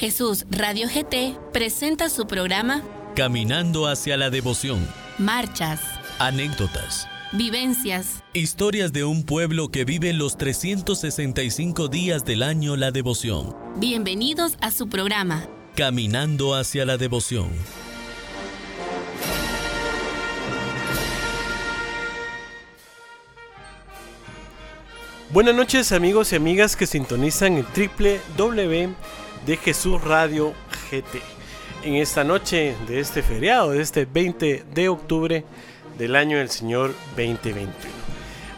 Jesús Radio GT presenta su programa Caminando hacia la devoción. Marchas, Anécdotas. vivencias, Historias de un pueblo que vive los 365 días del año la devoción. bienvenidos a su programa. Caminando hacia la devoción. Buenas noches amigos y amigas que sintonizan el triple W de Jesús Radio GT. En esta noche de este feriado, de este 20 de octubre del año del Señor 2021.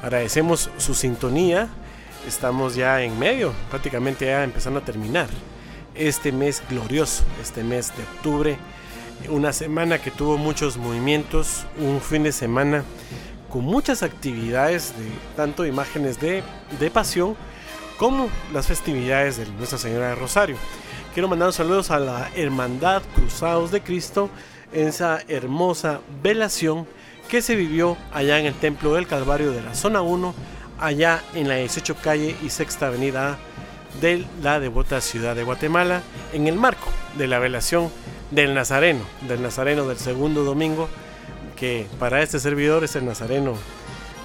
Agradecemos su sintonía. Estamos ya en medio, prácticamente ya empezando a terminar este mes glorioso, este mes de octubre. Una semana que tuvo muchos movimientos, un fin de semana con muchas actividades, de, tanto imágenes de, de pasión como las festividades de Nuestra Señora de Rosario. Quiero mandar saludos a la Hermandad Cruzados de Cristo en esa hermosa velación que se vivió allá en el Templo del Calvario de la Zona 1, allá en la 18 calle y sexta avenida de la devota ciudad de Guatemala, en el marco de la velación del Nazareno, del Nazareno del segundo domingo que para este servidor es el nazareno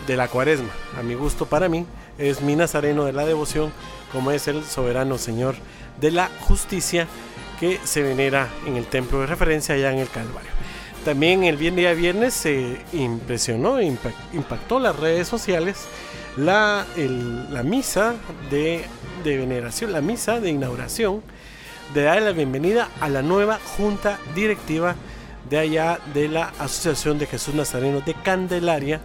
de la cuaresma. A mi gusto, para mí, es mi nazareno de la devoción, como es el soberano Señor de la justicia que se venera en el templo de referencia allá en el Calvario. También el día viernes se impresionó, impactó las redes sociales la, la misa de, de veneración, la misa de inauguración, de dar la bienvenida a la nueva junta directiva de allá de la Asociación de Jesús Nazareno de Candelaria,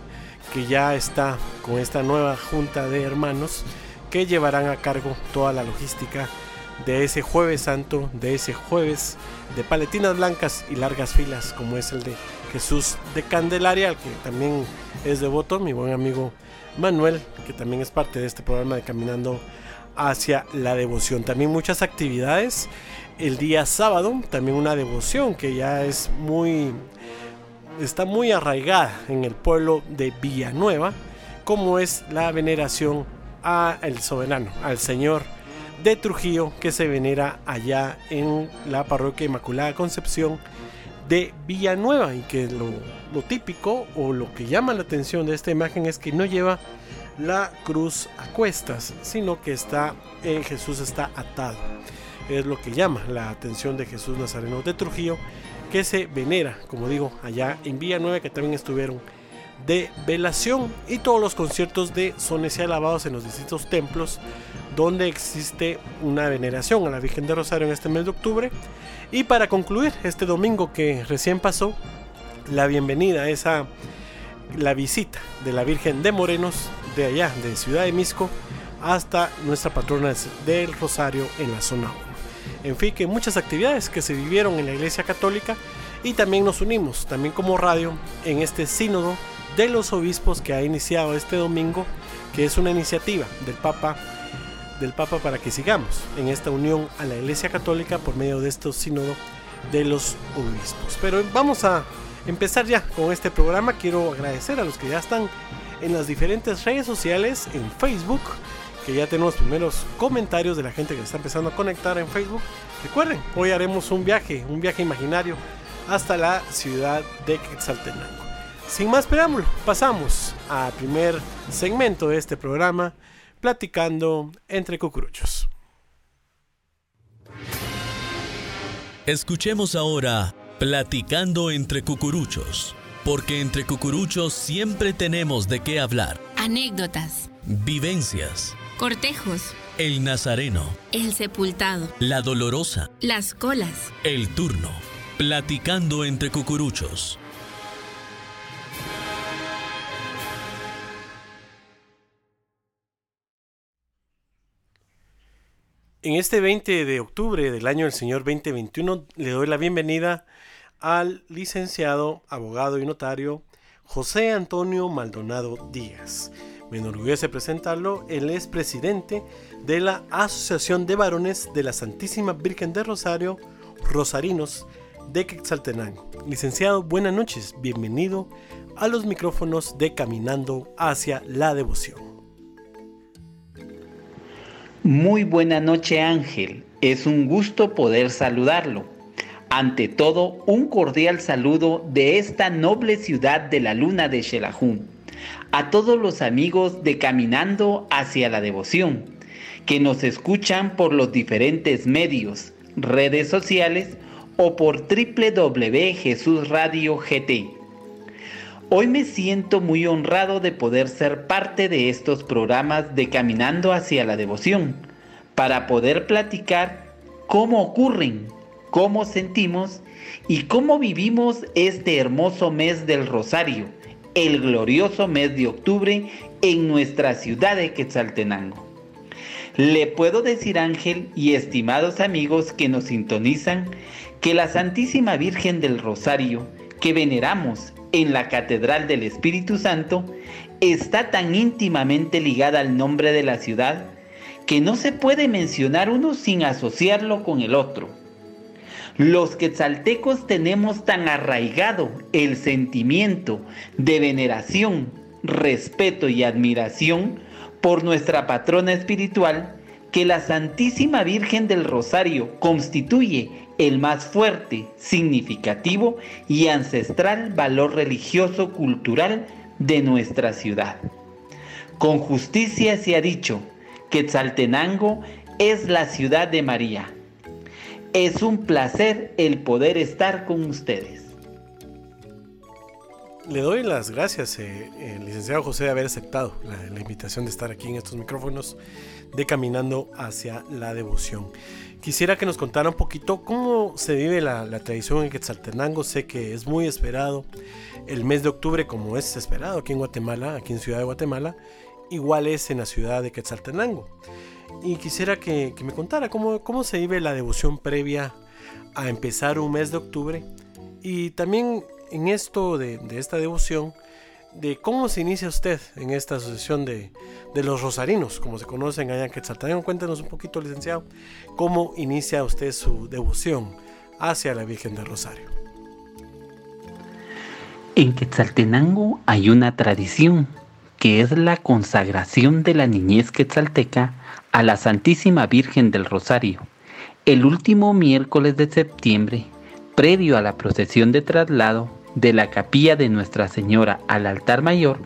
que ya está con esta nueva junta de hermanos que llevarán a cargo toda la logística de ese jueves santo, de ese jueves de paletinas blancas y largas filas, como es el de Jesús de Candelaria, que también es devoto, mi buen amigo Manuel, que también es parte de este programa de Caminando hacia la devoción. También muchas actividades el día sábado, también una devoción que ya es muy está muy arraigada en el pueblo de Villanueva, como es la veneración a el soberano, al Señor de Trujillo que se venera allá en la parroquia Inmaculada Concepción de Villanueva y que lo, lo típico o lo que llama la atención de esta imagen es que no lleva la cruz a cuestas, sino que está en Jesús está atado. Es lo que llama la atención de Jesús Nazareno de Trujillo, que se venera, como digo, allá en Villanueva, que también estuvieron de velación y todos los conciertos de sones y alabados en los distintos templos donde existe una veneración a la Virgen de Rosario en este mes de octubre. Y para concluir, este domingo que recién pasó, la bienvenida, esa la visita de la Virgen de Morenos de allá, de Ciudad de Misco, hasta nuestra patrona del Rosario en la zona 1 en fin, que muchas actividades que se vivieron en la Iglesia Católica y también nos unimos, también como radio, en este sínodo de los obispos que ha iniciado este domingo, que es una iniciativa del Papa del Papa para que sigamos en esta unión a la Iglesia Católica por medio de este sínodo de los obispos. Pero vamos a empezar ya con este programa. Quiero agradecer a los que ya están en las diferentes redes sociales, en Facebook, que ya tenemos primeros comentarios de la gente que está empezando a conectar en Facebook. Recuerden, hoy haremos un viaje, un viaje imaginario hasta la ciudad de Quetzaltenango. Sin más preámbulo, pasamos al primer segmento de este programa, platicando entre cucuruchos. Escuchemos ahora Platicando entre cucuruchos, porque entre cucuruchos siempre tenemos de qué hablar. Anécdotas, Vivencias. Cortejos, El Nazareno. el sepultado, La Dolorosa. las colas. El Turno. Platicando entre cucuruchos. En este 20 de octubre del año del Señor 2021 le doy la bienvenida al licenciado, abogado y notario José Antonio Maldonado Díaz. Me enorgullece presentarlo, él es presidente de la Asociación de Varones de la Santísima Virgen de Rosario, Rosarinos de Quetzaltenango. Licenciado, buenas noches, bienvenido a los micrófonos de Caminando hacia la Devoción. Muy buena noche Ángel, es un gusto poder saludarlo. Ante todo, un cordial saludo de esta noble ciudad de la luna de Xelajú. A todos los amigos de Caminando hacia la Devoción, que nos escuchan por los diferentes medios, redes sociales o por www.jesusradio.gt. Hoy me siento muy honrado de poder ser parte de estos programas de Caminando hacia la Devoción, para poder platicar cómo ocurren, cómo sentimos y cómo vivimos este hermoso mes del Rosario, el glorioso mes de octubre en nuestra ciudad de Quetzaltenango. Le puedo decir Ángel y estimados amigos que nos sintonizan que la Santísima Virgen del Rosario que veneramos en la Catedral del Espíritu Santo está tan íntimamente ligada al nombre de la ciudad que no se puede mencionar uno sin asociarlo con el otro. Los quetzaltecos tenemos tan arraigado el sentimiento de veneración, respeto y admiración por nuestra patrona espiritual que la Santísima Virgen del Rosario constituye el más fuerte, significativo y ancestral valor religioso cultural de nuestra ciudad. Con justicia se ha dicho, Quetzaltenango es la ciudad de María. Es un placer el poder estar con ustedes. Le doy las gracias, eh, eh, licenciado José, de haber aceptado la, invitación de estar aquí en estos micrófonos de Caminando hacia la Devoción. Quisiera que nos contara un poquito cómo se vive la, tradición en Quetzaltenango. Sé que es muy esperado el mes de octubre, como es esperado aquí en Guatemala, aquí en Ciudad de Guatemala, igual es en la ciudad de Quetzaltenango. Y quisiera que, me contara cómo, cómo se vive la devoción previa a empezar un mes de octubre y también en esto de, de esta devoción, de cómo se inicia usted en esta asociación de, de los rosarinos, como se conocen allá en Quetzaltenango. Cuéntenos un poquito, licenciado, cómo inicia usted su devoción hacia la Virgen del Rosario. En Quetzaltenango hay una tradición que es la consagración de la niñez quetzalteca a la Santísima Virgen del Rosario. El último miércoles de septiembre, previo a la procesión de traslado de la capilla de Nuestra Señora al altar mayor,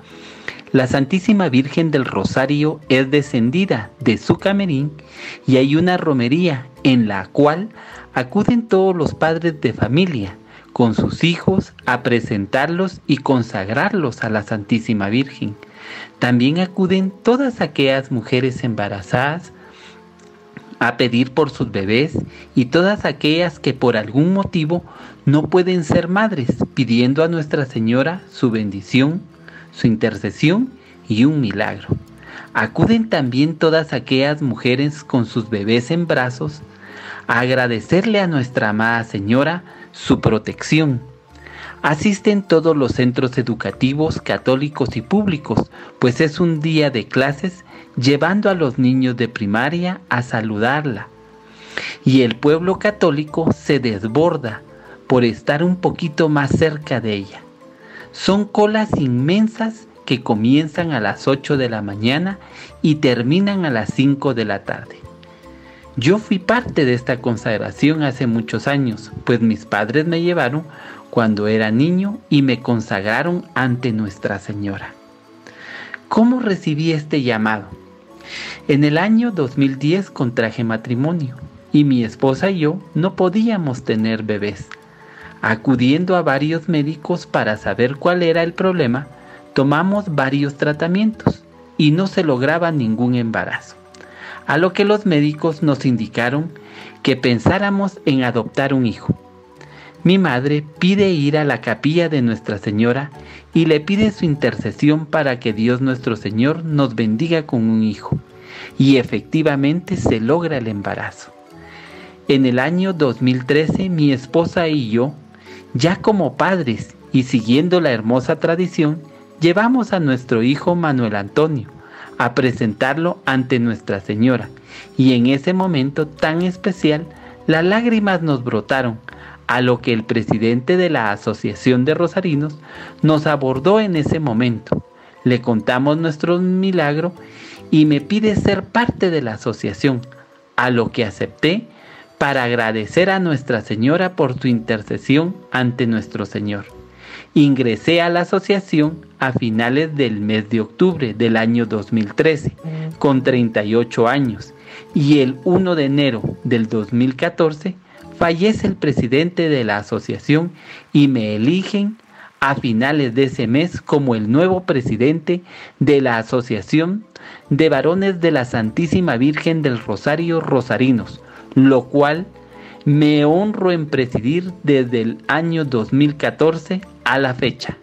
la Santísima Virgen del Rosario es descendida de su camerín y hay una romería en la cual acuden todos los padres de familia con sus hijos a presentarlos y consagrarlos a la Santísima Virgen. También acuden todas aquellas mujeres embarazadas a pedir por sus bebés y todas aquellas que por algún motivo no pueden ser madres, pidiendo a Nuestra Señora su bendición, su intercesión y un milagro. Acuden también todas aquellas mujeres con sus bebés en brazos a agradecerle a Nuestra amada Señora su protección Asisten todos los centros educativos católicos y públicos, pues es un día de clases llevando a los niños de primaria a saludarla. Y el pueblo católico se desborda por estar un poquito más cerca de ella. Son colas inmensas que comienzan a las 8 de la mañana y terminan a las 5 de la tarde. Yo fui parte de esta consagración hace muchos años, pues mis padres me llevaron cuando era niño y me consagraron ante Nuestra Señora. ¿Cómo recibí este llamado? En el año 2010 contraje matrimonio y mi esposa y yo no podíamos tener bebés. Acudiendo a varios médicos para saber cuál era el problema, tomamos varios tratamientos y no se lograba ningún embarazo. A lo que los médicos nos indicaron que pensáramos en adoptar un hijo mi madre pide ir a la capilla de Nuestra Señora y le pide su intercesión para que Dios nuestro Señor nos bendiga con un hijo. Y efectivamente se logra el embarazo. En el año 2013 mi esposa y yo, ya como padres y siguiendo la hermosa tradición, llevamos a nuestro hijo Manuel Antonio a presentarlo ante Nuestra Señora. Y en ese momento tan especial, las lágrimas nos brotaron a lo que el presidente de la Asociación de Rosarinos nos abordó en ese momento. Le contamos nuestro milagro y me pide ser parte de la asociación, a lo que acepté para agradecer a Nuestra Señora por su intercesión ante nuestro Señor. Ingresé a la asociación a finales del mes de octubre del año 2013, con 38 años, y el 1 de enero del 2014 fallece el presidente de la asociación y me eligen a finales de ese mes como el nuevo presidente de la Asociación de Varones de la Santísima Virgen del Rosario Rosarinos, lo cual me honro en presidir desde el año 2014 a la fecha.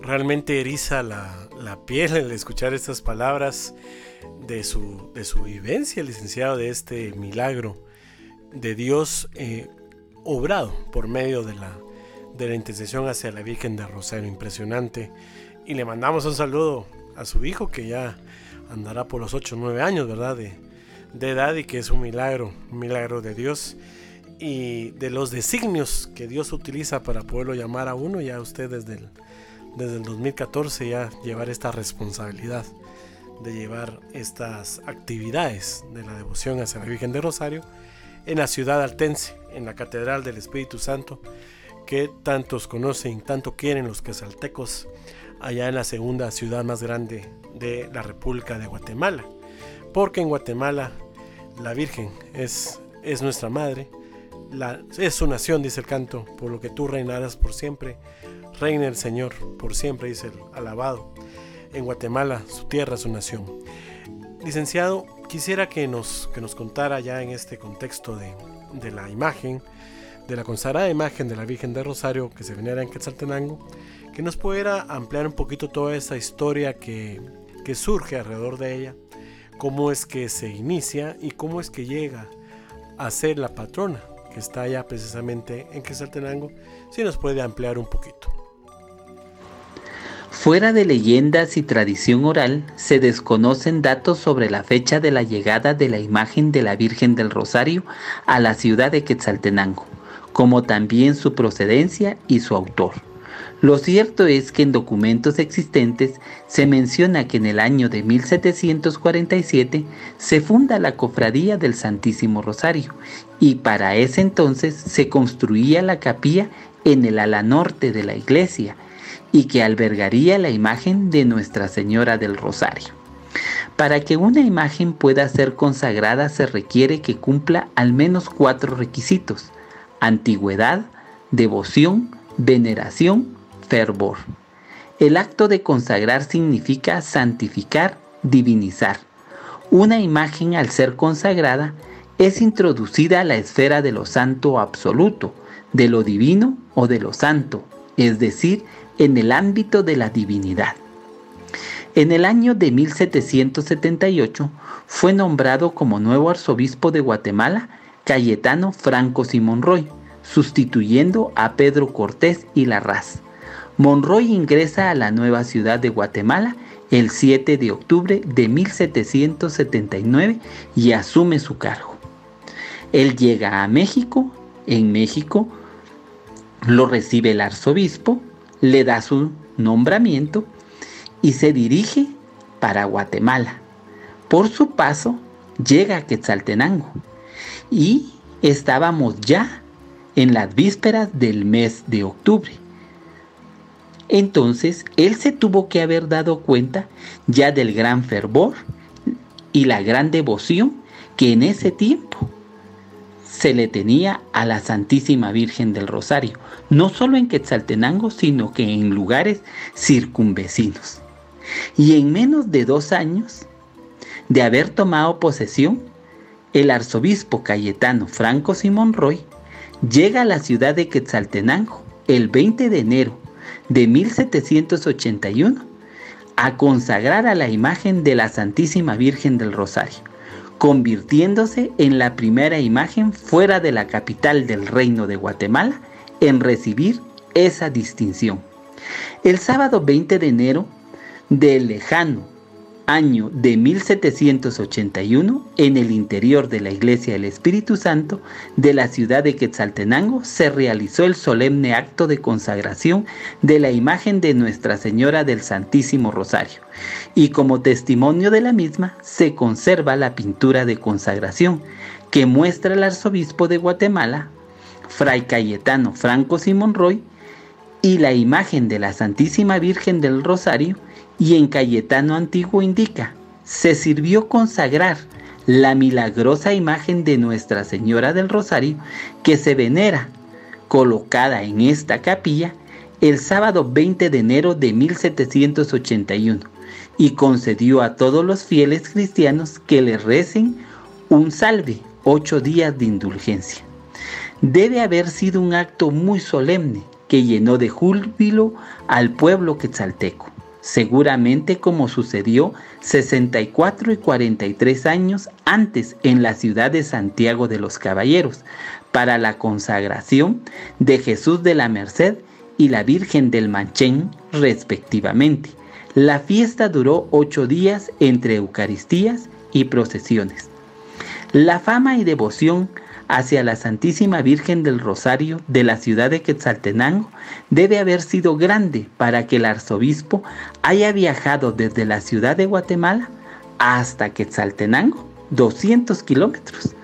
Realmente eriza la, piel el escuchar estas palabras de su, de su vivencia, licenciado, de este milagro de Dios eh, obrado por medio de la, de la intercesión hacia la Virgen de Rosario, impresionante. Y le mandamos un saludo a su hijo que ya andará por los 8 o 9 años, ¿verdad? De, de edad y que es un milagro, un milagro de Dios y de los designios que Dios utiliza para poderlo llamar a uno, ya usted desde el, desde el 2014 ya llevar esta responsabilidad de llevar estas actividades de la devoción hacia la Virgen de Rosario en la ciudad altense, en la Catedral del Espíritu Santo, que tantos conocen, tanto quieren los quesaltecos, allá en la segunda ciudad más grande de la República de Guatemala. Porque en Guatemala la Virgen es, es nuestra madre, es su nación, dice el canto, por lo que tú reinarás por siempre. Reina el Señor por siempre, dice el alabado. En Guatemala, su tierra, su nación. Licenciado, quisiera que nos, que nos contara ya en este contexto de, de la imagen, de la consagrada imagen de la Virgen de Rosario que se venera en Quetzaltenango, que nos pudiera ampliar un poquito toda esa historia que, que surge alrededor de ella, cómo es que se inicia y cómo es que llega a ser la patrona que está allá precisamente en Quetzaltenango, si nos puede ampliar un poquito. Fuera de leyendas y tradición oral, se desconocen datos sobre la fecha de la llegada de la imagen de la Virgen del Rosario a la ciudad de Quetzaltenango, como también su procedencia y su autor. Lo cierto es que en documentos existentes se menciona que en el año de 1747 se funda la Cofradía del Santísimo Rosario y para ese entonces se construía la capilla en el ala norte de la iglesia y que albergaría la imagen de Nuestra Señora del Rosario. Para que una imagen pueda ser consagrada se requiere que cumpla al menos cuatro requisitos. Antigüedad, devoción, veneración fervor. El acto de consagrar significa santificar, divinizar. Una imagen al ser consagrada es introducida a la esfera de lo santo absoluto, de lo divino o de lo santo, es decir, en el ámbito de la divinidad. En el año de 1778 fue nombrado como nuevo arzobispo de Guatemala Cayetano Franco Simón Roy, sustituyendo a Pedro Cortés y Larraz. Monroy ingresa a la nueva ciudad de Guatemala el 7 de octubre de 1779 y asume su cargo. Él llega a México, en México lo recibe el arzobispo, le da su nombramiento y se dirige para Guatemala. Por su paso llega a Quetzaltenango y estábamos ya en las vísperas del mes de octubre. Entonces él se tuvo que haber dado cuenta ya del gran fervor y la gran devoción que en ese tiempo se le tenía a la Santísima Virgen del Rosario, no solo en Quetzaltenango, sino que en lugares circunvecinos. Y en menos de dos años de haber tomado posesión, el arzobispo Cayetano Franco Simón Roy llega a la ciudad de Quetzaltenango el 20 de enero de 1781 a consagrar a la imagen de la Santísima Virgen del Rosario, convirtiéndose en la primera imagen fuera de la capital del Reino de Guatemala en recibir esa distinción. El sábado 20 de enero del lejano año de 1781, en el interior de la Iglesia del Espíritu Santo de la ciudad de Quetzaltenango, se realizó el solemne acto de consagración de la imagen de Nuestra Señora del Santísimo Rosario. Y como testimonio de la misma, se conserva la pintura de consagración que muestra al arzobispo de Guatemala, Fray Cayetano Franco Simón Roy, y la imagen de la Santísima Virgen del Rosario, y en Cayetano Antiguo indica, se sirvió consagrar la milagrosa imagen de Nuestra Señora del Rosario que se venera, colocada en esta capilla el sábado 20 de enero de 1781 y concedió a todos los fieles cristianos que le recen un salve, ocho días de indulgencia. Debe haber sido un acto muy solemne que llenó de júbilo al pueblo quetzalteco seguramente como sucedió 64 y 43 años antes en la ciudad de Santiago de los Caballeros, para la consagración de Jesús de la Merced y la Virgen del Manchén, respectivamente. La fiesta duró ocho días entre Eucaristías y procesiones. La fama y devoción hacia la Santísima Virgen del Rosario de la ciudad de Quetzaltenango debe haber sido grande para que el arzobispo haya viajado desde la ciudad de Guatemala hasta Quetzaltenango, 200 kilómetros,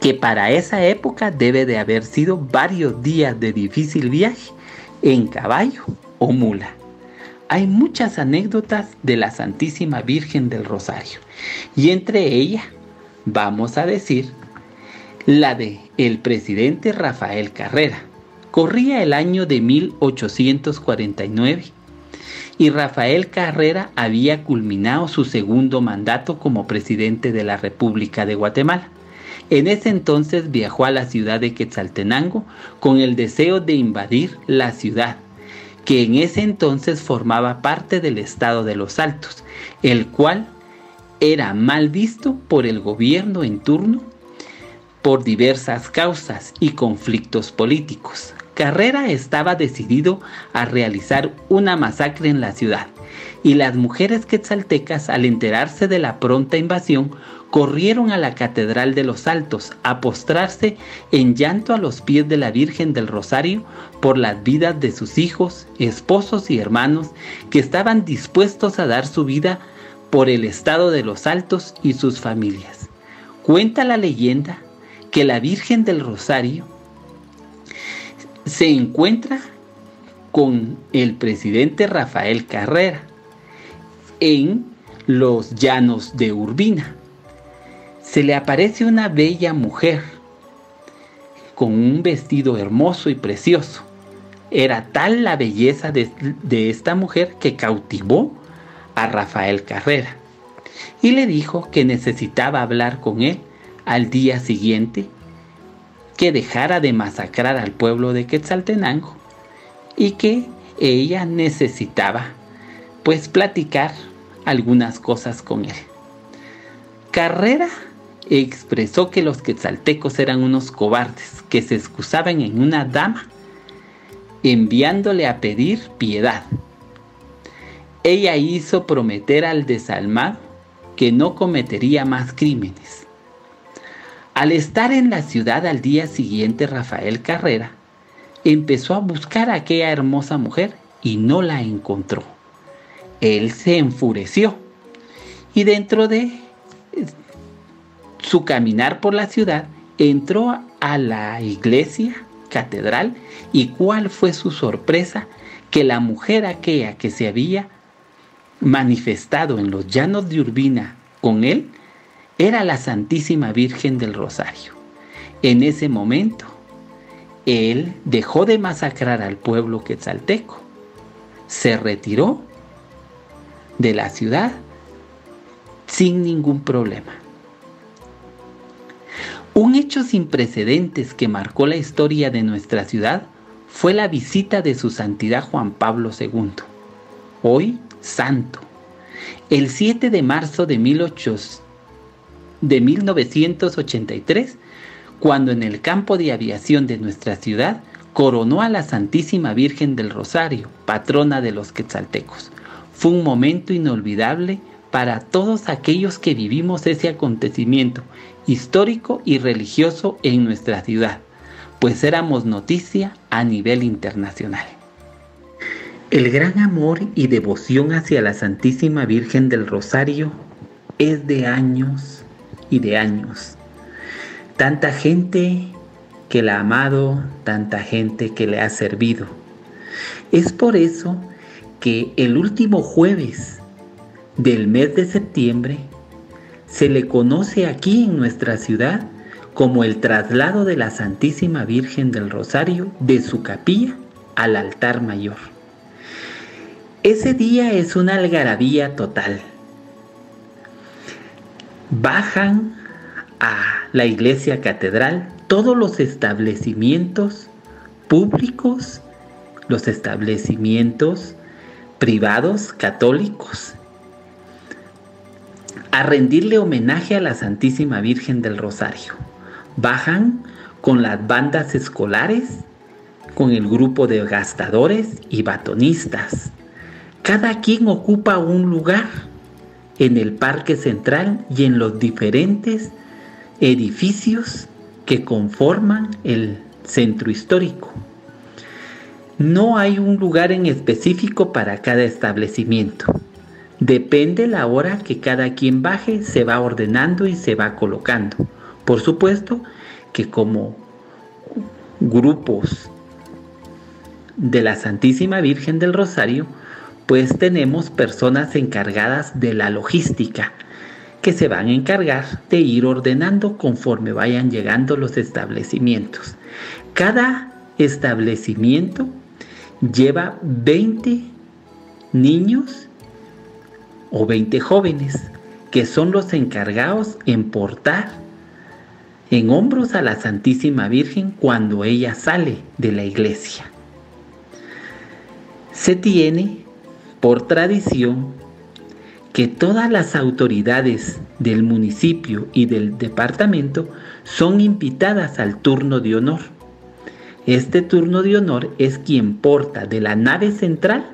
que para esa época debe de haber sido varios días de difícil viaje en caballo o mula. Hay muchas anécdotas de la Santísima Virgen del Rosario y entre ellas vamos a decir la de el presidente Rafael Carrera. Corría el año de 1849 y Rafael Carrera había culminado su segundo mandato como presidente de la República de Guatemala. En ese entonces viajó a la ciudad de Quetzaltenango con el deseo de invadir la ciudad, que en ese entonces formaba parte del estado de los Altos, el cual era mal visto por el gobierno en turno por diversas causas y conflictos políticos. Carrera estaba decidido a realizar una masacre en la ciudad y las mujeres quetzaltecas al enterarse de la pronta invasión corrieron a la Catedral de los Altos a postrarse en llanto a los pies de la Virgen del Rosario por las vidas de sus hijos, esposos y hermanos que estaban dispuestos a dar su vida por el estado de los Altos y sus familias. Cuenta la leyenda que la Virgen del Rosario se encuentra con el presidente Rafael Carrera en los llanos de Urbina. Se le aparece una bella mujer con un vestido hermoso y precioso. Era tal la belleza de, de esta mujer que cautivó a Rafael Carrera y le dijo que necesitaba hablar con él al día siguiente que dejara de masacrar al pueblo de Quetzaltenango y que ella necesitaba pues platicar algunas cosas con él. Carrera expresó que los quetzaltecos eran unos cobardes que se excusaban en una dama enviándole a pedir piedad. Ella hizo prometer al desalmado que no cometería más crímenes al estar en la ciudad al día siguiente, Rafael Carrera empezó a buscar a aquella hermosa mujer y no la encontró. Él se enfureció y dentro de su caminar por la ciudad entró a la iglesia catedral y cuál fue su sorpresa que la mujer aquella que se había manifestado en los llanos de Urbina con él era la Santísima Virgen del Rosario. En ese momento, él dejó de masacrar al pueblo quetzalteco, se retiró de la ciudad sin ningún problema. Un hecho sin precedentes que marcó la historia de nuestra ciudad fue la visita de su santidad Juan Pablo II, hoy santo. El 7 de marzo de 1800 de 1983, cuando en el campo de aviación de nuestra ciudad coronó a la Santísima Virgen del Rosario, patrona de los quetzaltecos. Fue un momento inolvidable para todos aquellos que vivimos ese acontecimiento histórico y religioso en nuestra ciudad, pues éramos noticia a nivel internacional. El gran amor y devoción hacia la Santísima Virgen del Rosario es de años y de años. Tanta gente que la ha amado, tanta gente que le ha servido. Es por eso que el último jueves del mes de septiembre se le conoce aquí en nuestra ciudad como el traslado de la Santísima Virgen del Rosario de su capilla al altar mayor. Ese día es una algarabía total. Bajan a la iglesia catedral todos los establecimientos públicos, los establecimientos privados católicos, a rendirle homenaje a la Santísima Virgen del Rosario. Bajan con las bandas escolares, con el grupo de gastadores y batonistas. Cada quien ocupa un lugar en el parque central y en los diferentes edificios que conforman el centro histórico. No hay un lugar en específico para cada establecimiento. Depende la hora que cada quien baje, se va ordenando y se va colocando. Por supuesto que como grupos de la Santísima Virgen del Rosario, pues tenemos personas encargadas de la logística, que se van a encargar de ir ordenando conforme vayan llegando los establecimientos. Cada establecimiento lleva 20 niños o 20 jóvenes que son los encargados en portar en hombros a la Santísima Virgen cuando ella sale de la iglesia. Se tiene por tradición que todas las autoridades del municipio y del departamento son invitadas al turno de honor. Este turno de honor es quien porta de la nave central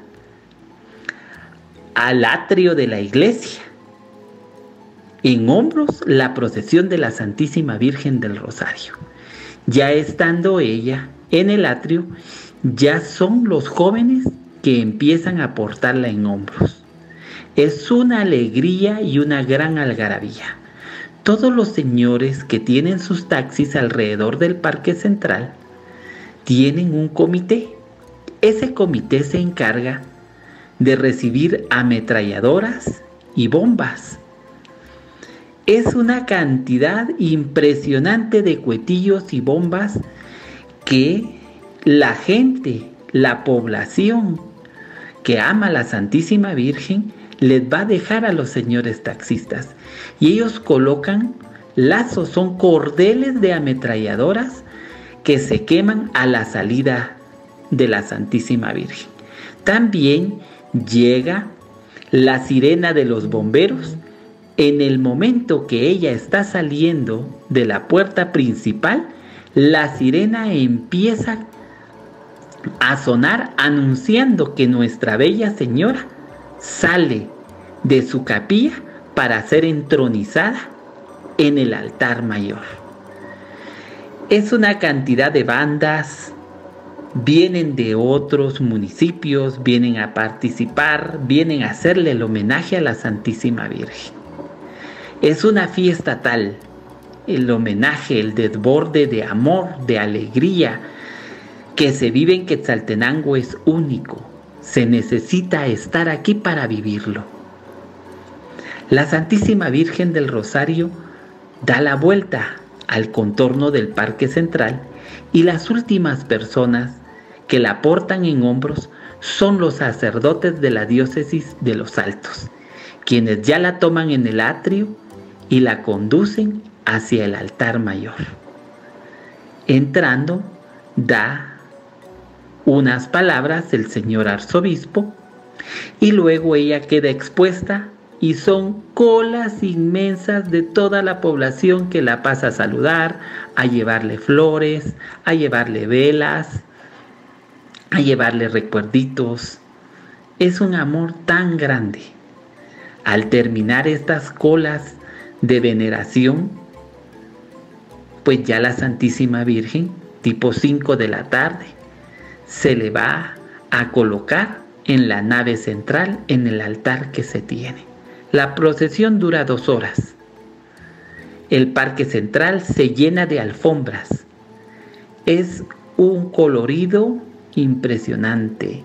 al atrio de la iglesia. En hombros la procesión de la Santísima Virgen del Rosario. Ya estando ella en el atrio, ya son los jóvenes que empiezan a portarla en hombros. Es una alegría y una gran algarabía. Todos los señores que tienen sus taxis alrededor del parque central tienen un comité. Ese comité se encarga de recibir ametralladoras y bombas. Es una cantidad impresionante de cuetillos y bombas que la gente, la población que ama a la Santísima Virgen, les va a dejar a los señores taxistas. Y ellos colocan lazos, son cordeles de ametralladoras que se queman a la salida de la Santísima Virgen. También llega la sirena de los bomberos en el momento que ella está saliendo de la puerta principal, la sirena empieza a sonar anunciando que nuestra bella señora sale de su capilla para ser entronizada en el altar mayor. Es una cantidad de bandas, vienen de otros municipios, vienen a participar, vienen a hacerle el homenaje a la Santísima Virgen. Es una fiesta tal, el homenaje, el desborde de amor, de alegría que se vive en Quetzaltenango es único se necesita estar aquí para vivirlo. La Santísima Virgen del Rosario da la vuelta al contorno del Parque Central y las últimas personas que la portan en hombros son los sacerdotes de la diócesis de los Altos, quienes ya la toman en el atrio y la conducen hacia el altar mayor. Entrando, da unas palabras del señor arzobispo y luego ella queda expuesta y son colas inmensas de toda la población que la pasa a saludar, a llevarle flores, a llevarle velas, a llevarle recuerditos. Es un amor tan grande. Al terminar estas colas de veneración, pues ya la Santísima Virgen, tipo 5 de la tarde, se le va a colocar en la nave central, en el altar que se tiene. La procesión dura dos horas. El parque central se llena de alfombras. Es un colorido impresionante.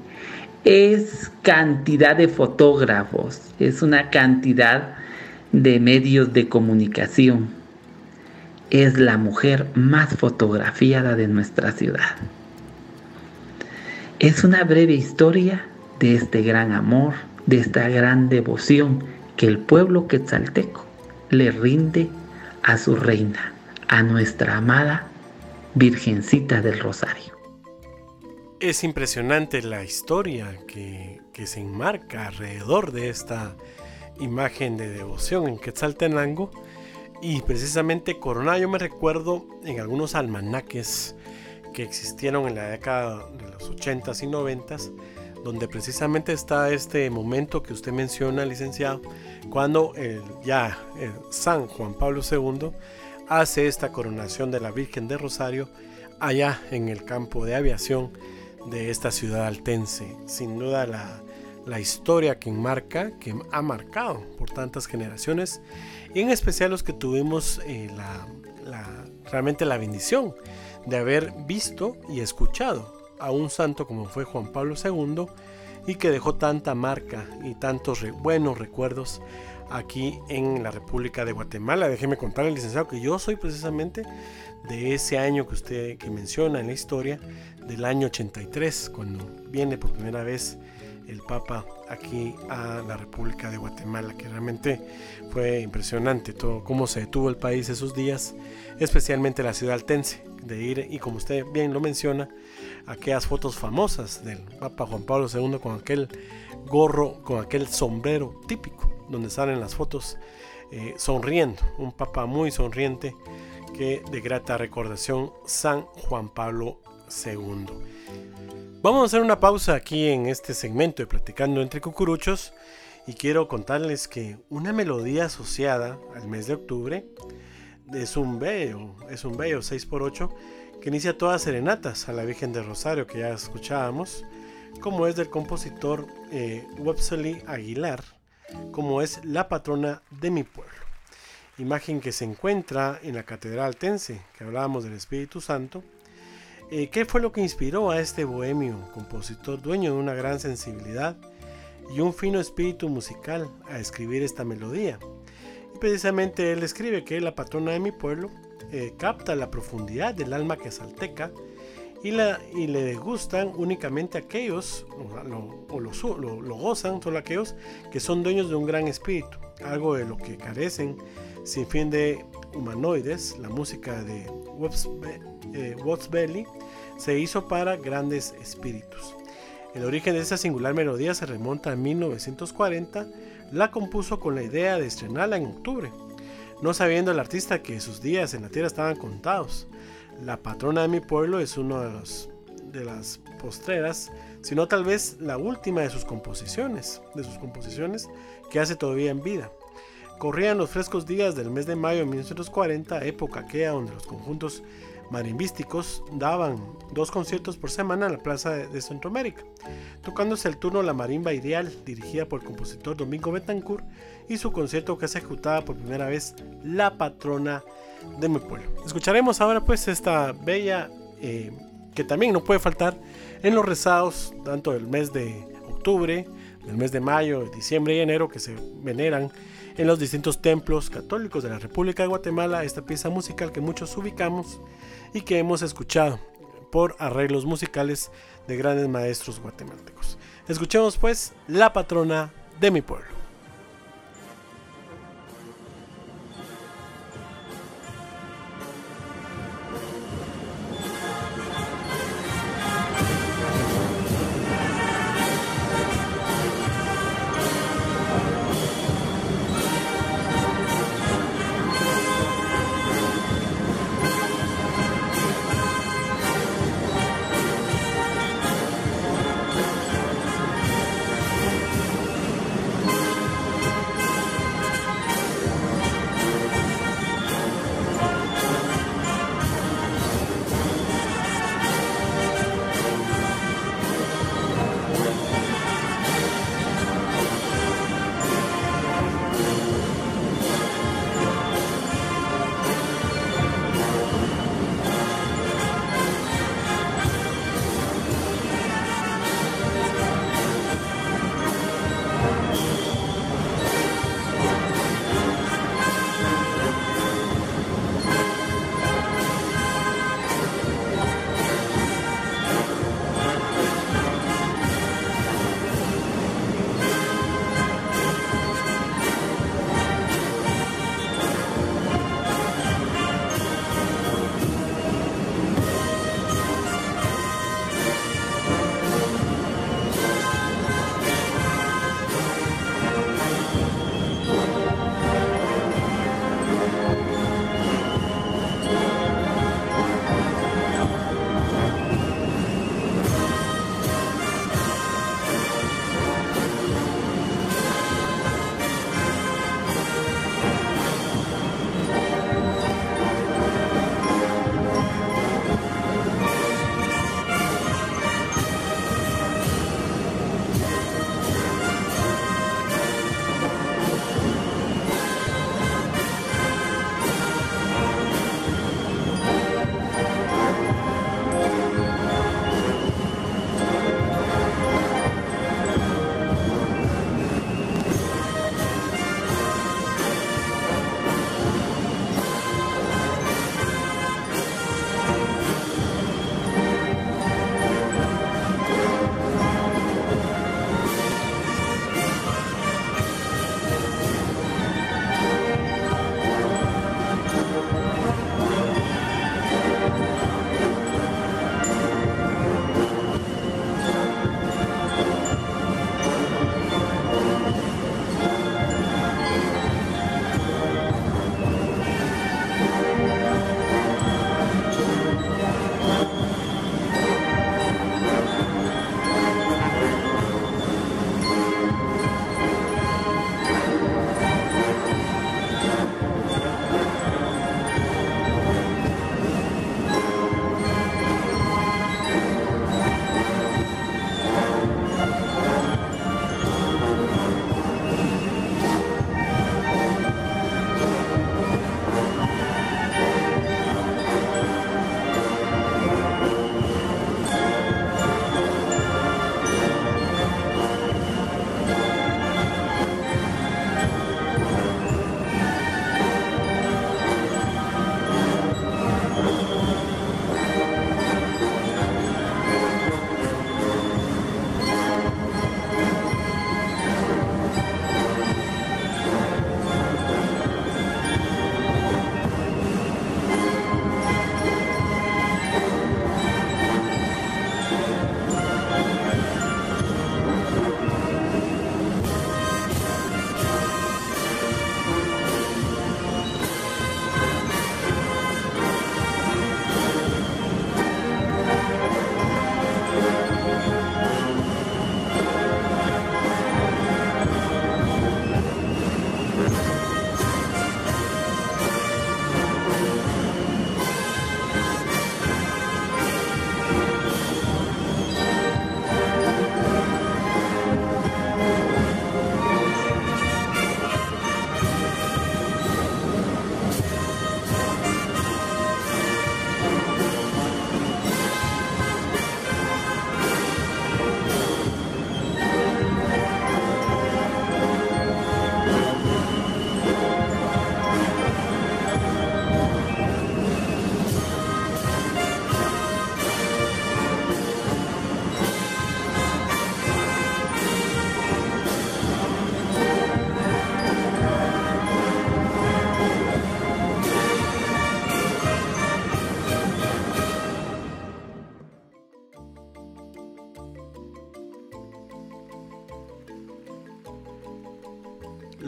Es cantidad de fotógrafos, es una cantidad de medios de comunicación. Es la mujer más fotografiada de nuestra ciudad. Es una breve historia de este gran amor, de esta gran devoción que el pueblo quetzalteco le rinde a su reina, a nuestra amada Virgencita del Rosario. Es impresionante la historia que, que se enmarca alrededor de esta imagen de devoción en Quetzaltenango y precisamente Corona yo me recuerdo en algunos almanaques que existieron en la década de los 80s y 90s donde precisamente está este momento que usted menciona, licenciado, cuando ya San Juan Pablo II hace esta coronación de la Virgen de Rosario allá en el campo de aviación de esta ciudad altense. Sin duda la, historia que enmarca, que ha marcado por tantas generaciones, y en especial los que tuvimos eh, realmente la bendición de haber visto y escuchado a un santo como fue Juan Pablo II y que dejó tanta marca y tantos buenos recuerdos aquí en la República de Guatemala. Déjeme contarle, licenciado, que yo soy precisamente de ese año que usted que menciona en la historia, del año 83, cuando viene por primera vez el Papa aquí a la República de Guatemala, que realmente fue impresionante todo cómo se detuvo el país esos días, especialmente la ciudad altense, de ir, y como usted bien lo menciona, aquellas fotos famosas del Papa Juan Pablo II con aquel gorro, con aquel sombrero típico, donde salen las fotos eh, sonriendo, un Papa muy sonriente que de grata recordación San Juan Pablo II. Vamos a hacer una pausa aquí en este segmento de Platicando entre Cucuruchos y quiero contarles que una melodía asociada al mes de octubre es un bello, es un bello 6x8 que inicia todas serenatas a la Virgen de Rosario que ya escuchábamos, como es del compositor eh, Aguilar, como es la patrona de mi pueblo. Imagen que se encuentra en la Catedral Tense, que hablábamos del Espíritu Santo. Eh, ¿Qué fue lo que inspiró a este bohemio, compositor dueño de una gran sensibilidad y un fino espíritu musical a escribir esta melodía? Precisamente él escribe que la patrona de mi pueblo eh, capta la profundidad del alma quesalteca y, la, y le gustan únicamente aquellos, o, lo, lo, gozan solo aquellos que son dueños de un gran espíritu, algo de lo que carecen sin fin de humanoides. La música de Belly eh, se hizo para grandes espíritus. El origen de esa singular melodía se remonta a 1940, la compuso con la idea de estrenarla en octubre no sabiendo el artista que sus días en la tierra estaban contados. La patrona de mi pueblo es una de, los, de las postreras, sino tal vez la última de sus composiciones, de sus composiciones que hace todavía en vida. Corrían los frescos días del mes de mayo de 1940, época aquella donde los conjuntos marimbísticos daban dos conciertos por semana en la Plaza de Centroamérica, tocándose el turno La Marimba Ideal, dirigida por el compositor Domingo Betancourt, y su concierto que se ejecutaba por primera vez La Patrona de mi pueblo. Escucharemos ahora pues esta bella, eh, que también no puede faltar en los rezados, tanto del mes de octubre, del mes de mayo, diciembre y enero, que se veneran en los distintos templos católicos de la República de Guatemala, esta pieza musical que muchos ubicamos y que hemos escuchado por arreglos musicales de grandes maestros guatemaltecos. Escuchemos pues La patrona de mi pueblo.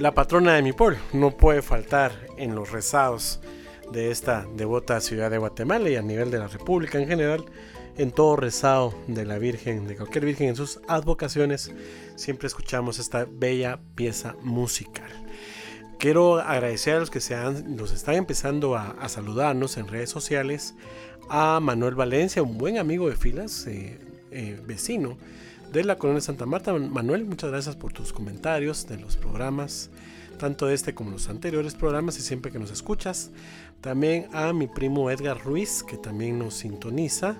La patrona de mi pueblo. No puede faltar en los rezados de esta devota ciudad de Guatemala y a nivel de la República en general. En todo rezado de la Virgen, de cualquier Virgen en sus advocaciones, siempre escuchamos esta bella pieza musical. Quiero agradecer a los que se nos están empezando a, saludarnos en redes sociales. A Manuel Valencia, un buen amigo de filas, eh, eh, vecino de la Colonia Santa Marta. Manuel, muchas gracias por tus comentarios de los programas, tanto este como los anteriores programas y siempre que nos escuchas. También a mi primo Edgar Ruiz, que también nos sintoniza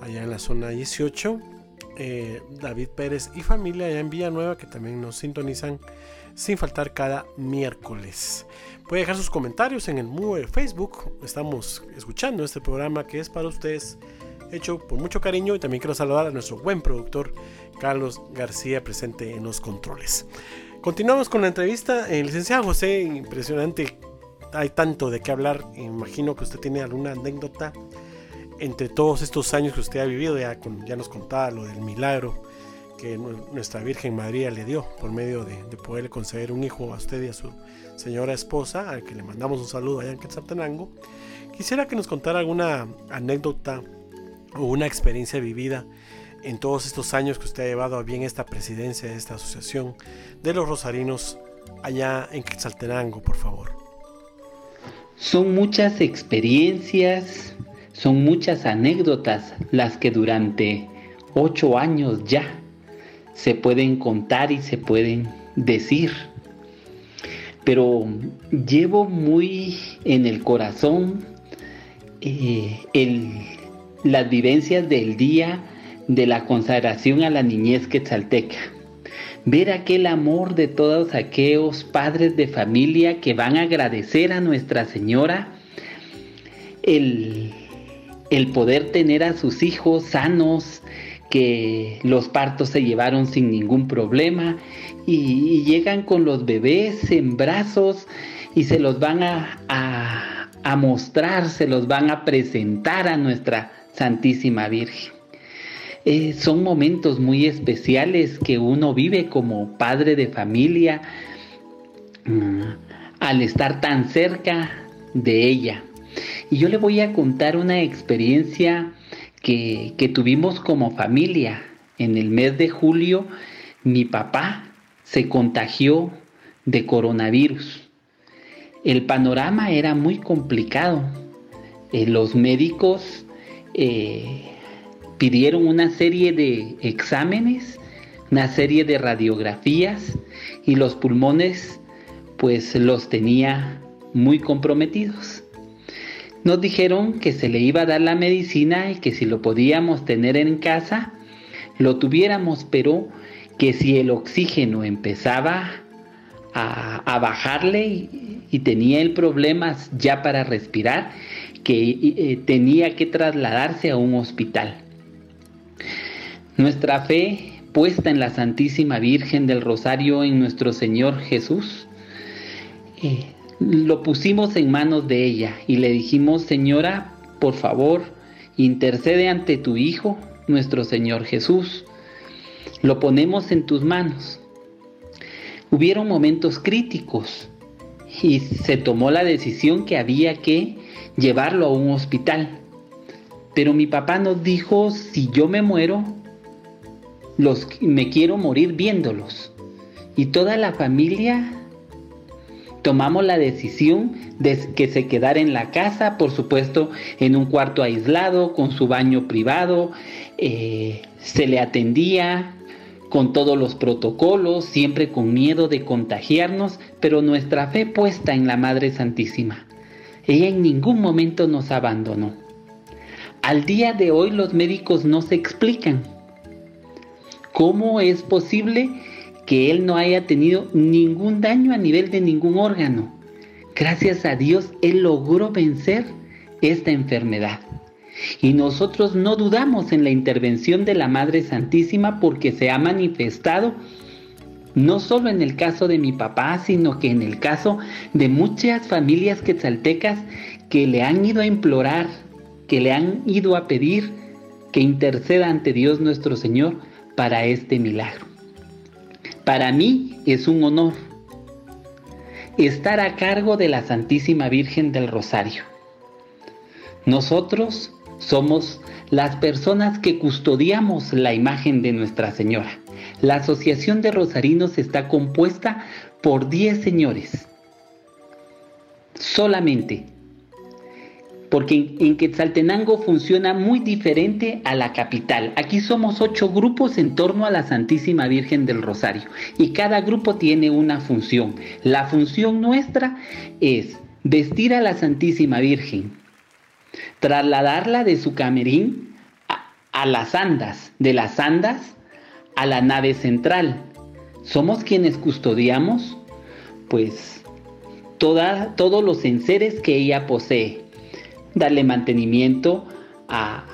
allá en la zona 18. Eh, David Pérez y familia allá en Villanueva, que también nos sintonizan sin faltar cada miércoles. Puede dejar sus comentarios en el muro de Facebook. Estamos escuchando este programa que es para ustedes, hecho por mucho cariño. Y también quiero saludar a nuestro buen productor Carlos García, presente en los controles. Continuamos con la entrevista. Licenciado José, impresionante. Hay tanto de qué hablar. Imagino que usted tiene alguna anécdota entre todos estos años que usted ha vivido. Ya, ya nos contaba lo del milagro que nuestra Virgen María le dio por medio de, poder conceder un hijo a usted y a su señora esposa, a que le mandamos un saludo allá en Quetzaltenango. Quisiera que nos contara alguna anécdota o una experiencia vivida en todos estos años que usted ha llevado a bien esta presidencia de esta asociación de los rosarinos allá en Quetzaltenango, por favor. Son muchas experiencias, son muchas anécdotas las que durante ocho años ya se pueden contar y se pueden decir. Pero llevo muy en el corazón eh, las vivencias del día de la consagración a la niñez quetzalteca. Ver aquel amor de todos aquellos padres de familia que van a agradecer a Nuestra Señora el, el poder tener a sus hijos sanos, que los partos se llevaron sin ningún problema y, llegan con los bebés en brazos y se los van a, mostrar, se los van a presentar a nuestra Santísima Virgen. Eh, son momentos muy especiales que uno vive como padre de familia mm, al estar tan cerca de ella. Y yo le voy a contar una experiencia que, tuvimos como familia. En el mes de julio mi papá se contagió de coronavirus. El panorama era muy complicado. Eh, los médicos eh, pidieron una serie de exámenes, una serie de radiografías y los pulmones pues los tenía muy comprometidos. Nos dijeron que se le iba a dar la medicina y que si lo podíamos tener en casa, lo tuviéramos, pero que si el oxígeno empezaba a, bajarle y, tenía el problema ya para respirar, que eh, tenía que trasladarse a un hospital. Nuestra fe puesta en la Santísima Virgen del Rosario, en nuestro Señor Jesús, eh, lo pusimos en manos de ella y le dijimos, Señora, por favor, intercede ante tu Hijo, nuestro Señor Jesús. Lo ponemos en tus manos. Hubieron momentos críticos y se tomó la decisión que había que llevarlo a un hospital. Pero mi papá nos dijo, si yo me muero, los, me quiero morir viéndolos. Y toda la familia tomamos la decisión de que se quedara en la casa, por supuesto, en un cuarto aislado, con su baño privado, eh, se le atendía con todos los protocolos, siempre con miedo de contagiarnos, pero nuestra fe puesta en la Madre Santísima. Ella en ningún momento nos abandonó. Al día de hoy los médicos no se explican cómo es posible que él no haya tenido ningún daño a nivel de ningún órgano. Gracias a Dios, él logró vencer esta enfermedad. Y nosotros no dudamos en la intervención de la Madre Santísima porque se ha manifestado no solo en el caso de mi papá, sino que en el caso de muchas familias quetzaltecas que le han ido a implorar, que le han ido a pedir que interceda ante Dios nuestro Señor para este milagro. Para mí es un honor estar a cargo de la Santísima Virgen del Rosario. Nosotros somos las personas que custodiamos la imagen de Nuestra Señora. La Asociación de Rosarinos está compuesta por 10 señores. Solamente. Porque en, Quetzaltenango funciona muy diferente a la capital. Aquí somos ocho grupos en torno a la Santísima Virgen del Rosario. Y cada grupo tiene una función. La función nuestra es vestir a la Santísima Virgen, trasladarla de su camerín a, las andas, de las andas a la nave central. Somos quienes custodiamos, pues, toda, todos los enseres que ella posee. Darle mantenimiento a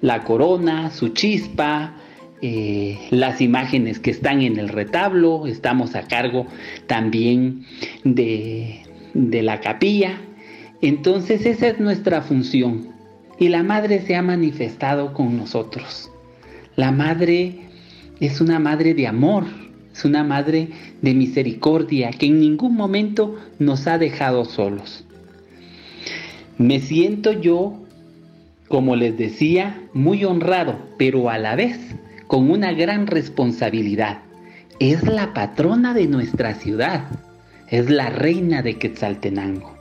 la corona, su chispa, eh, las imágenes que están en el retablo. Estamos a cargo también de, de la capilla entonces esa es nuestra función. Y la madre se ha manifestado con nosotros. La madre es una madre de amor, es una madre de misericordia que en ningún momento nos ha dejado solos. Me siento yo, como les decía, muy honrado, pero a la vez con una gran responsabilidad. Es la patrona de nuestra ciudad, es la reina de Quetzaltenango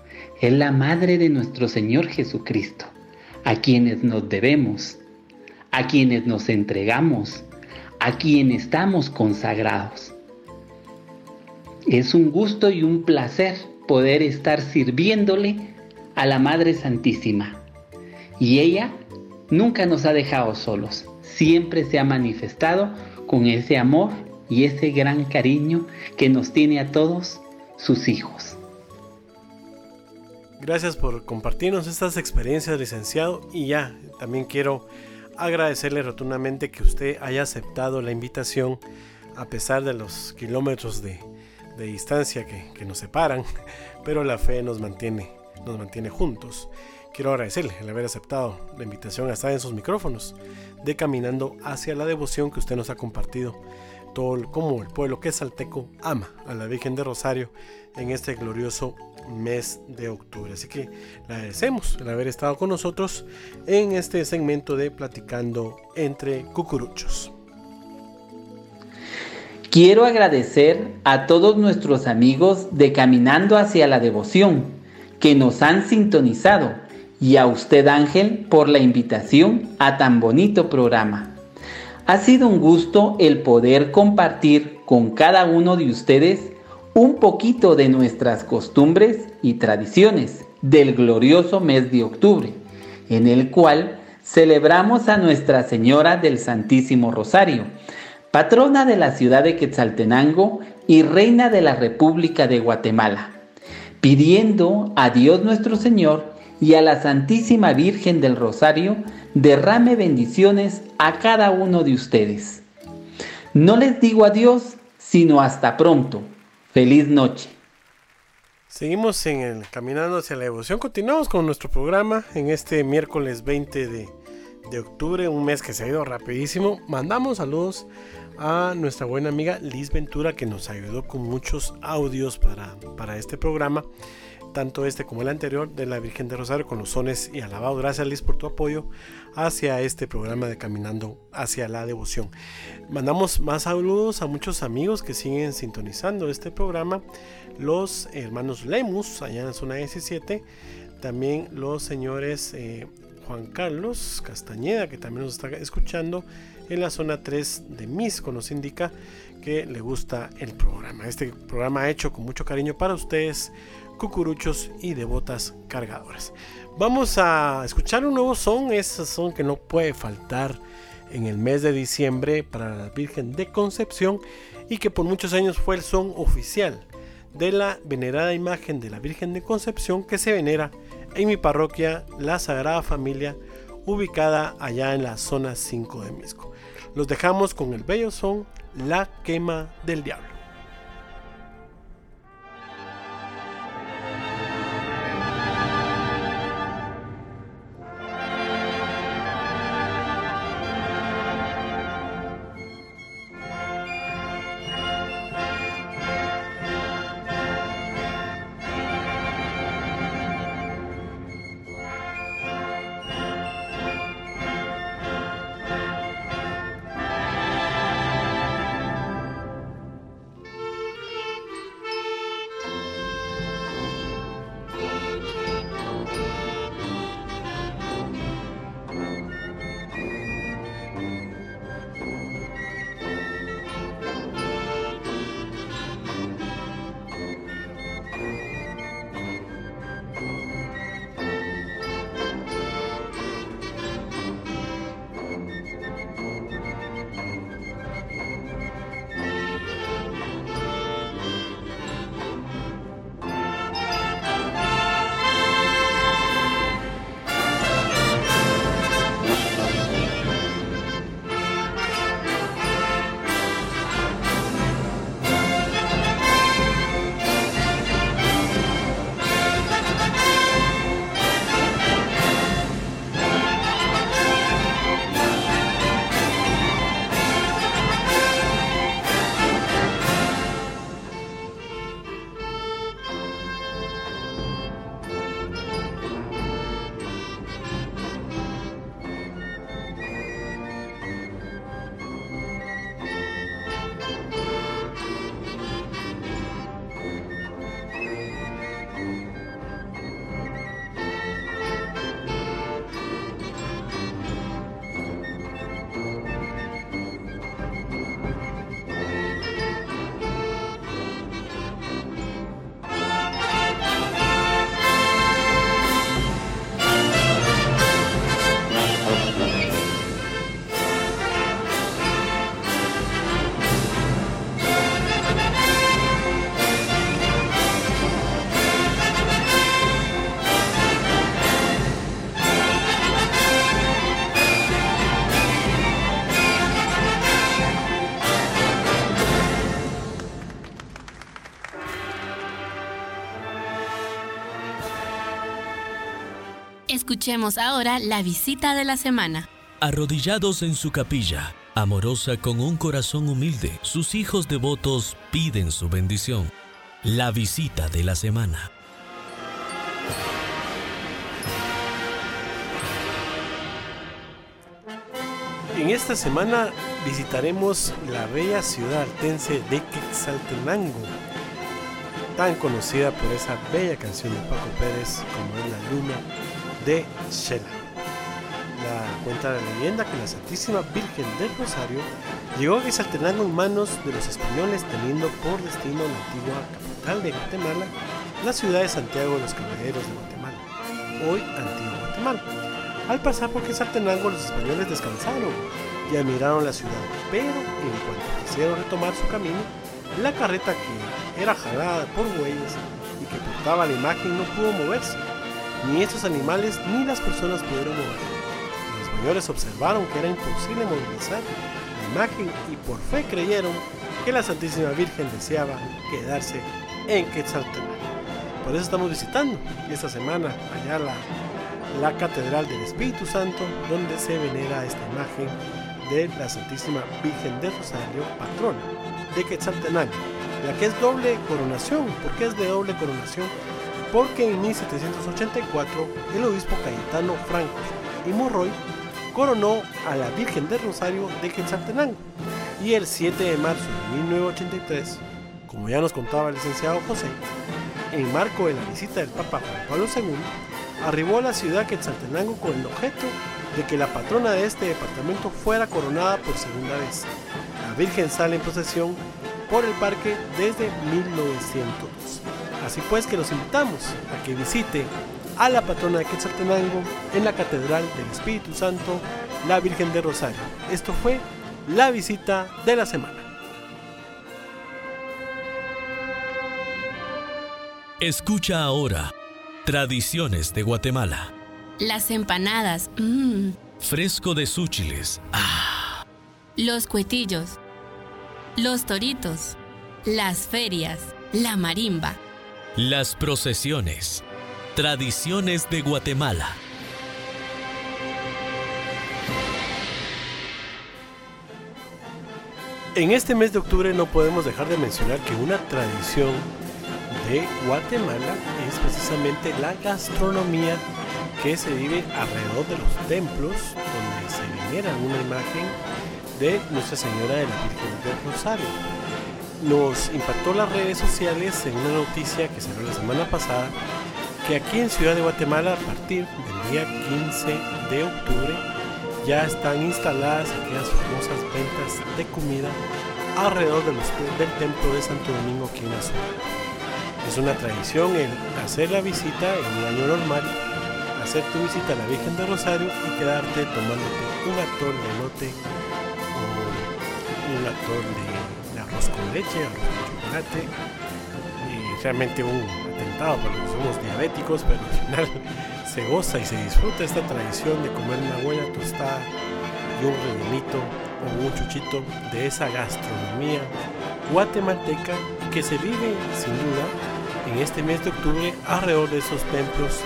es la madre de nuestro Señor Jesucristo, a quienes nos debemos, a quienes nos entregamos, a quienes estamos consagrados. Es un gusto y un placer poder estar sirviéndole a la Madre Santísima. Y ella nunca nos ha dejado solos, siempre se ha manifestado con ese amor y ese gran cariño que nos tiene a todos sus hijos. Gracias por compartirnos estas experiencias, licenciado. Y ya, también quiero agradecerle rotundamente que usted haya aceptado la invitación a pesar de los kilómetros de, distancia que, nos separan, pero la fe nos mantiene, nos mantiene juntos. Quiero agradecerle el haber aceptado la invitación a estar en sus micrófonos de Caminando hacia la devoción que usted nos ha compartido todo como el pueblo que es salteco ama a la Virgen de Rosario en este glorioso mes de octubre. Así que le agradecemos el haber estado con nosotros en este segmento de Platicando entre Cucuruchos. Quiero agradecer a todos nuestros amigos de Caminando hacia la Devoción que nos han sintonizado y a usted Ángel por la invitación a tan bonito programa. Ha sido un gusto el poder compartir con cada uno de ustedes un poquito de nuestras costumbres y tradiciones del glorioso mes de octubre, en el cual celebramos a Nuestra Señora del Santísimo Rosario, patrona de la ciudad de Quetzaltenango y reina de la República de Guatemala, pidiendo a Dios nuestro Señor y a la Santísima Virgen del Rosario derrame bendiciones a cada uno de ustedes. No les digo adiós, sino hasta pronto Feliz noche. Seguimos en el Caminando hacia la Devoción. Continuamos con nuestro programa en este miércoles 20 de, de, octubre, un mes que se ha ido rapidísimo. Mandamos saludos a nuestra buena amiga Liz Ventura que nos ayudó con muchos audios para, para este programa tanto este como el anterior de la Virgen de Rosario con los sones y alabados. Gracias Liz por tu apoyo hacia este programa de Caminando hacia la Devoción. Mandamos más saludos a muchos amigos que siguen sintonizando este programa. Los hermanos Lemus, allá en la zona 17. También los señores eh, Juan Carlos Castañeda, que también nos está escuchando en la zona 3 de Misco. Nos indica que le gusta el programa. Este programa hecho con mucho cariño para ustedes cucuruchos y devotas cargadoras. Vamos a escuchar un nuevo son, ese son que no puede faltar en el mes de diciembre para la Virgen de Concepción y que por muchos años fue el son oficial de la venerada imagen de la Virgen de Concepción que se venera en mi parroquia La Sagrada Familia ubicada allá en la zona 5 de Misco. Los dejamos con el bello son La quema del diablo. Escuchemos ahora la visita de la semana. Arrodillados en su capilla, amorosa con un corazón humilde, sus hijos devotos piden su bendición. La visita de la semana. En esta semana visitaremos la bella ciudad altense de Quetzaltenango, tan conocida por esa bella canción de Paco Pérez como es La Luna de Shela. La cuenta la leyenda que la Santísima Virgen del Rosario llegó a Quetzaltenango en manos de los españoles teniendo por destino la antigua capital de Guatemala, la ciudad de Santiago de los Caballeros de Guatemala, hoy Antigua Guatemala. Al pasar por Quetzaltenango los españoles descansaron y admiraron la ciudad, pero en cuanto quisieron retomar su camino, la carreta que era jalada por bueyes y que portaba la imagen no pudo moverse. Ni estos animales ni las personas pudieron moverse. Los españoles observaron que era imposible movilizar la imagen y por fe creyeron que la Santísima Virgen deseaba quedarse en Quetzaltenango. Por eso estamos visitando esta semana allá la la Catedral del Espíritu Santo, donde se venera esta imagen de la Santísima Virgen de Rosario, patrona de Quetzaltenango, la que es doble coronación. ¿Por qué es de doble coronación? Porque en 1784 el obispo Cayetano Franco y Morroy coronó a la Virgen de Rosario de Quetzaltenango y el 7 de marzo de 1983, como ya nos contaba el licenciado José, en marco de la visita del Papa Juan Pablo II, arribó a la ciudad Quetzaltenango con el objeto de que la patrona de este departamento fuera coronada por segunda vez. La Virgen sale en procesión por el parque desde 1902. Así pues que los invitamos a que visite a la patrona de Quetzaltenango en la Catedral del Espíritu Santo, la Virgen de Rosario. Esto fue la visita de la semana. Escucha ahora Tradiciones de Guatemala. Las empanadas. Mmm. Fresco de súchiles. Ah. Los cuetillos. Los toritos. Las ferias. La marimba. Las procesiones. Tradiciones de Guatemala. En este mes de octubre no podemos dejar de mencionar que una tradición de Guatemala es precisamente la gastronomía que se vive alrededor de los templos donde se venera una imagen de Nuestra Señora de la Virgen del Rosario. Nos impactó las redes sociales en una noticia que salió la semana pasada que aquí en Ciudad de Guatemala a partir del día 15 de octubre ya están instaladas aquellas famosas ventas de comida alrededor del templo de Santo Domingo aquí en. Es una tradición el hacer la visita en un año normal, hacer tu visita a la Virgen de Rosario y quedarte tomándote un atol de elote o un atol de, con leche, chocolate. Y realmente un atentado para los que somos diabéticos, pero al final se goza y se disfruta esta tradición de comer una buena tostada y un rellenito o un chuchito de esa gastronomía guatemalteca que se vive sin duda en este mes de octubre alrededor de esos templos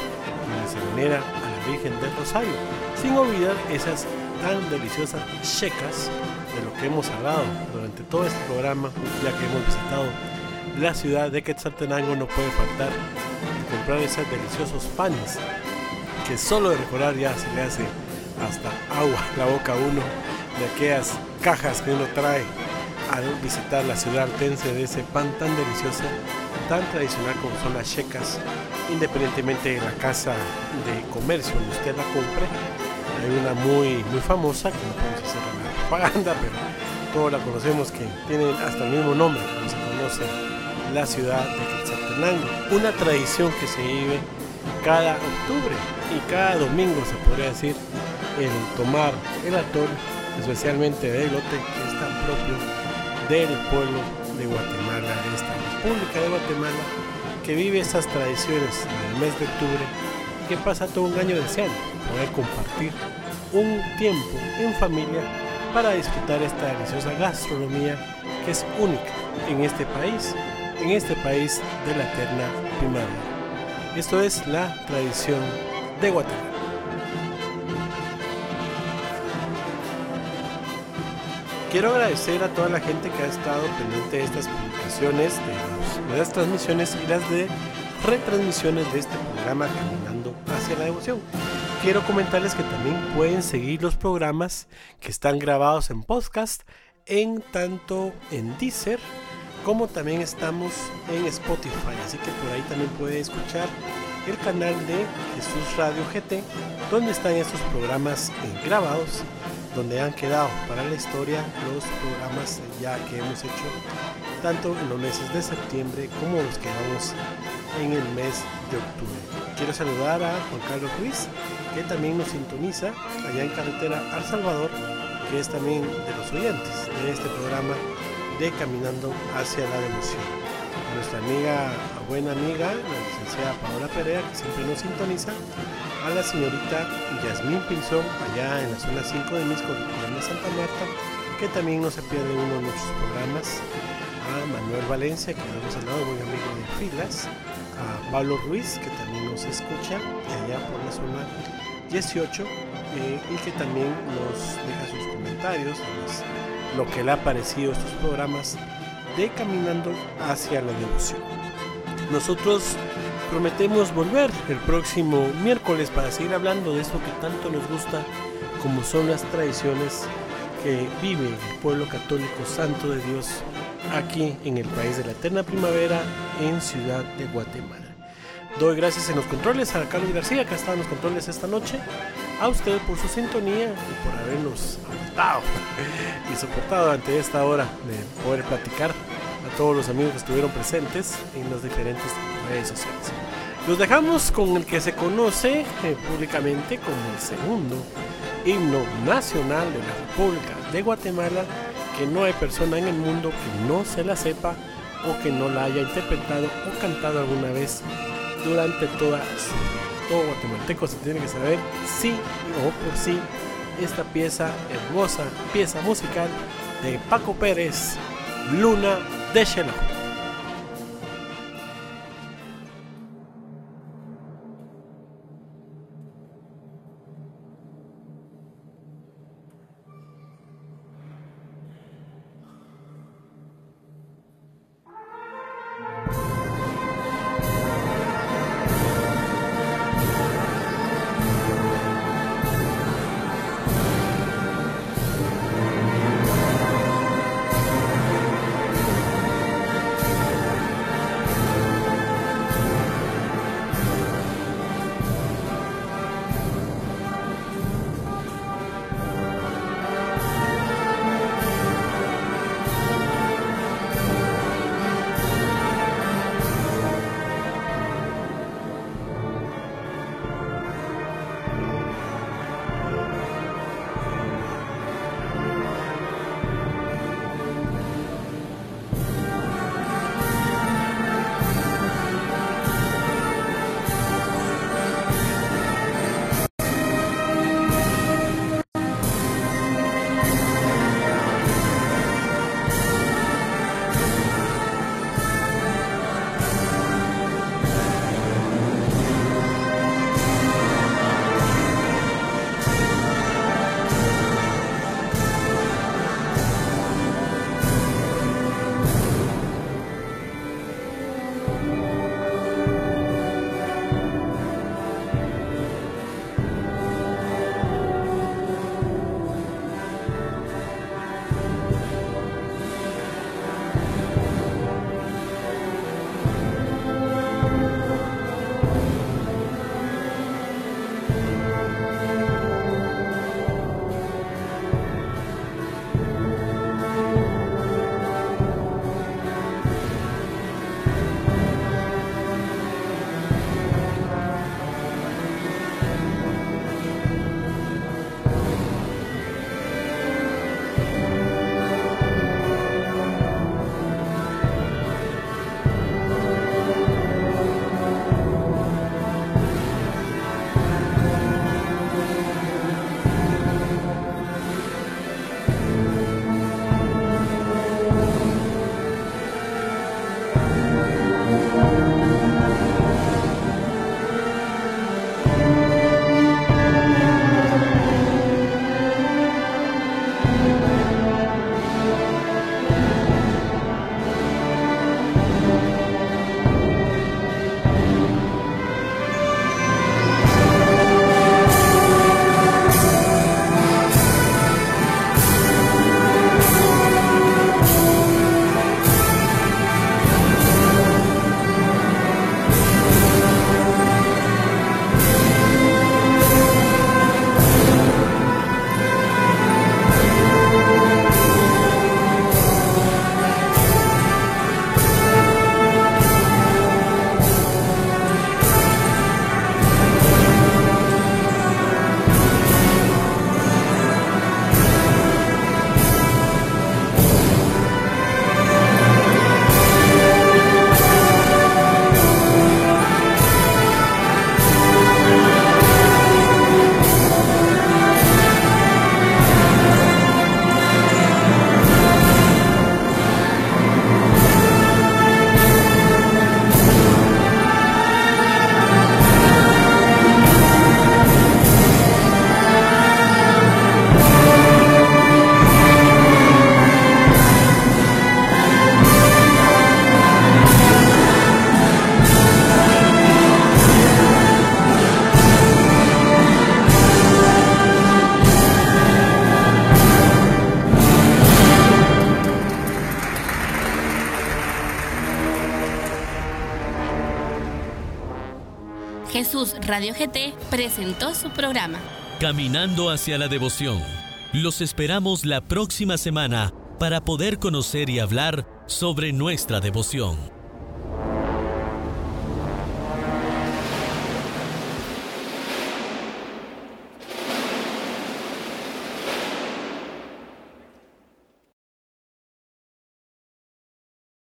donde se venera a la Virgen del Rosario, sin olvidar esas tan deliciosas checas de lo que hemos hablado durante todo este programa, ya que hemos visitado la ciudad de Quetzaltenango, no puede faltar comprar esos deliciosos panes que solo de recordar ya se le hace hasta agua la boca a uno de aquellas cajas que uno trae al visitar la ciudad altense de ese pan tan delicioso tan tradicional como son las checas, independientemente de la casa de comercio donde usted la compre. Hay una muy, muy famosa, que no podemos hacer propaganda, pero todos la conocemos, que tiene hasta el mismo nombre, como se conoce la ciudad de Quetzaltenango. Una tradición que se vive cada octubre y cada domingo, se podría decir, el tomar el atol, especialmente de elote, que es tan propio del pueblo de Guatemala, de esta República de Guatemala, que vive estas tradiciones en el mes de octubre y que pasa todo un año deseando poder compartir un tiempo en familia para disfrutar esta deliciosa gastronomía que es única en este país, en este país de la eterna primavera. Esto es la tradición de Guatemala. Quiero agradecer a toda la gente que ha estado pendiente de estas publicaciones, de, los, de las transmisiones y las de retransmisiones de este programa Caminando hacia la Devoción. Quiero comentarles que también pueden seguir los programas que están grabados en podcast en tanto en Deezer como también estamos en Spotify, así que por ahí también puede escuchar el canal de Jesús Radio GT, donde están estos programas grabados donde han quedado para la historia los programas ya que hemos hecho tanto en los meses de septiembre como los que vamos en el mes de octubre. Quiero saludar a Juan Carlos Ruiz, que también nos sintoniza allá en carretera al Salvador, que es también de los oyentes de este programa de Caminando hacia la Devoción. nuestra amiga, buena amiga, la licenciada Paola Perea, que siempre nos sintoniza, a la señorita Yasmín Pinzón, allá en la zona 5 de Misco, de Santa Marta, que también no se pierde uno de nuestros programas, a Manuel Valencia, que hemos hablado, buen amigo de Filas, a Pablo Ruiz, que también nos escucha allá por la zona 18, eh, y que también nos deja sus comentarios, lo que le ha parecido estos programas de Caminando hacia la Devoción. Nosotros Prometemos volver el próximo miércoles para seguir hablando de esto que tanto nos gusta, como son las tradiciones que vive el pueblo católico santo de Dios aquí en el país de la eterna primavera en Ciudad de Guatemala. Doy gracias en los controles a Carlos García, que está en los controles esta noche, a usted por su sintonía y por habernos aguantado y soportado ante esta hora de poder platicar todos los amigos que estuvieron presentes en las diferentes redes sociales. Los dejamos con el que se conoce eh, públicamente como el segundo himno nacional de la República de Guatemala, que no hay persona en el mundo que no se la sepa o que no la haya interpretado o cantado alguna vez durante toda su. Todo guatemalteco se tiene que saber sí o por sí esta pieza hermosa, pieza musical de Paco Pérez, Luna de Xenó. Radio GT presentó su programa. Caminando hacia la devoción. Los esperamos la próxima semana para poder conocer y hablar sobre nuestra devoción.